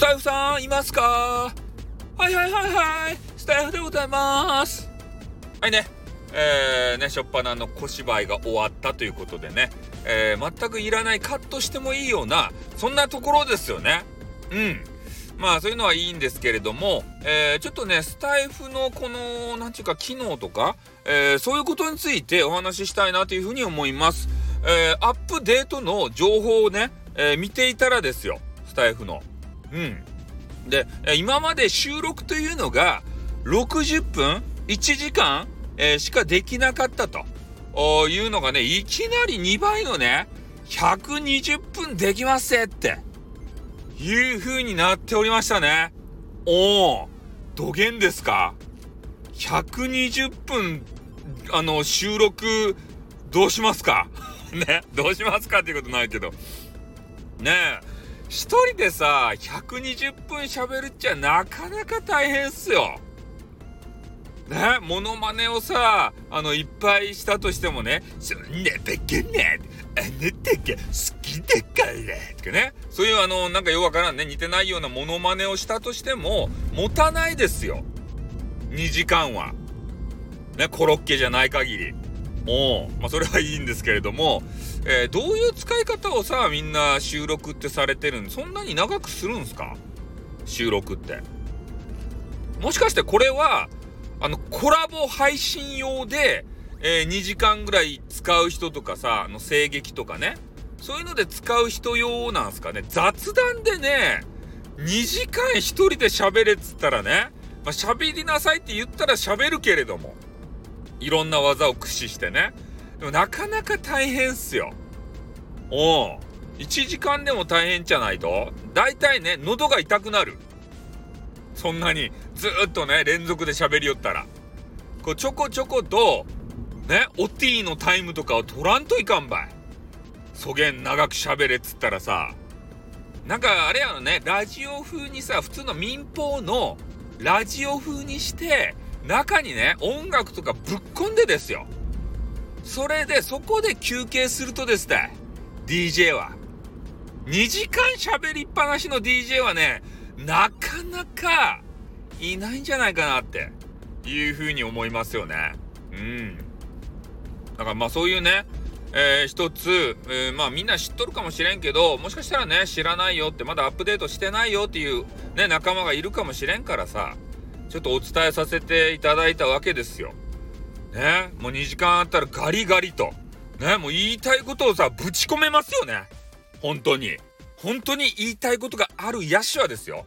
スタイフさんいますか？はいはいはいはいスタイフでございますはいねえー、ね、しょっぱなの小芝居が終わったということでね、えー、全くいらないカットしてもいいような、そんなところですよね。うん。まあそういうのはいいんですけれども、えー、ちょっとね、スタイフのこの、なんていうか、機能とか、えー、そういうことについてお話ししたいなというふうに思います。えー、アップデートの情報をね、え見ていたらですよ、スタイフの。うん。で、今まで収録というのが60分 ?1 時間、えー、しかできなかったというのがね、いきなり2倍のね、120分できますっていう風になっておりましたね。おお、土源ですか ?120 分、あの、収録、どうしますか？ね、どうしますかっていうことないけど。ねえ。一人でさ、120分喋るっちゃなかなか大変っすよ。ね、モノマネをさ、あの、いっぱいしたとしてもね、そんなバカな、あなたが好きだからとかね、そういうあの、なんかよくわからんね、似てないようなモノマネをしたとしても、持たないですよ。2時間は。ね、コロッケじゃない限り。もう、まあ、それはいいんですけれども、えー、どういう使い方をさ、みんな収録ってされてるんそんなに長くするんすか？収録って。もしかしてこれは、あの、コラボ配信用で、えー、2時間ぐらい使う人とかさ、あの、声劇とかね。そういうので使う人用なんすかね？雑談でね、2時間1人で喋れっつったらね、まあ、喋りなさいって言ったら喋るけれども、いろんな技を駆使してね。でもなかなか大変っすよ。おう。1時間でも大変じゃないと、大体ね、喉が痛くなる。そんなに、ずっとね、連続で喋りよったら。こう、ちょこちょこと、ね、おティーのタイムとかを取らんといかんばい。そげん長く喋れっつったらさ、なんかあれやのね、ラジオ風にさ、普通の民放のラジオ風にして、中にね、音楽とかぶっ込んでですよ。それで、そこで休憩するとですね、DJ は。2時間喋りっぱなしの DJ はね、なかなかいないんじゃないかなっていうふうに思いますよね。うん。だからまあそういうね、えー、一つ、えー、まあみんな知っとるかもしれんけど、もしかしたらね、知らないよって、まだアップデートしてないよっていうね、仲間がいるかもしれんからさ、ちょっとお伝えさせていただいたわけですよ。ね、もう2時間あったらガリガリと、ね、もう言いたいことをさ、ぶち込めますよね。本当に。本当に言いたいことがある野手はですよ。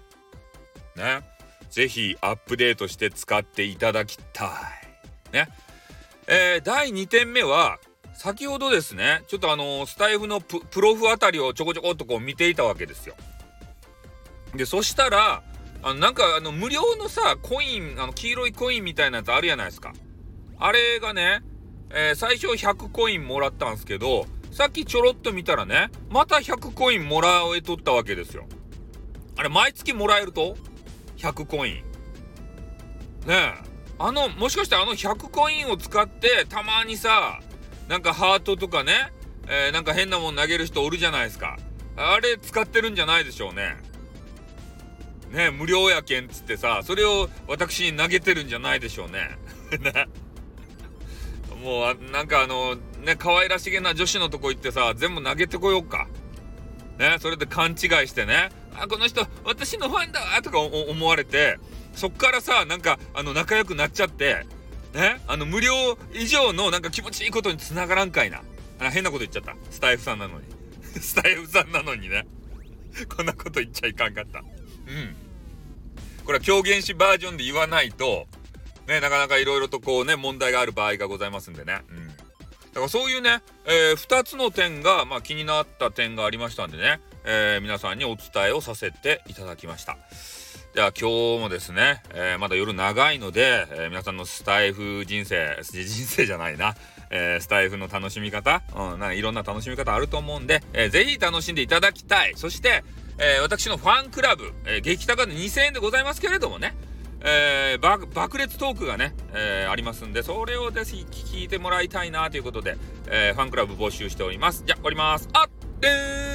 ね。ぜひアップデートして使っていただきたい。ね。えー、第2点目は、先ほどですね、ちょっとあのー、スタイフのプロフあたりをちょこちょこっとこう見ていたわけですよ。で、そしたら、あの、なんかあの、無料のさ、コイン、あの、黄色いコインみたいなやつあるじゃないですか。あれがね、えー、最初100コインもらったんですけど、さっきちょろっと見たらね、また100コインもらえとったわけですよ。あれ、毎月もらえると ?100 コイン。ねえ。あの、もしかしてあの100コインを使って、たまにさ、なんかハートとかね、えー、なんか変なもん投げる人おるじゃないですか。あれ使ってるんじゃないでしょうね。ね無料やけんっつってさ、それを私に投げてるんじゃないでしょうね。ね。もう、なんかあの、ね、可愛らしげな女子のとこ行ってさ、全部投げてこようか。ね、それで勘違いしてね、あ、この人、私のファンだわとか思われて、そっからさ、なんか、あの、仲良くなっちゃって、ね、あの、無料以上のなんか気持ちいいことに繋がらんかいな。あ変なこと言っちゃった。スタイフさんなのに。スタイフさんなのにね。こんなこと言っちゃいかんかった。うん。これは狂言師バージョンで言わないと、ね、なかなかいろいろとこうね、問題がある場合がございますんでね。うん。だからそういうね、えー、2つの点が、まあ、気になった点がありましたんでね、えー、皆さんにお伝えをさせていただきました。では今日もですね、えー、まだ夜長いので、えー、皆さんのスタイフ人生、人生じゃないな、えー、スタイフの楽しみ方、うん、なんかいろんな楽しみ方あると思うんで、えー、ぜひ楽しんでいただきたい。そして、え私のファンクラブ、え激高で2000円でございますけれどもね、えー、爆裂トークがね、えー、ありますんで、それをぜひ聞いてもらいたいなということで、えー、ファンクラブ募集しております。じゃ、終わります。あっでー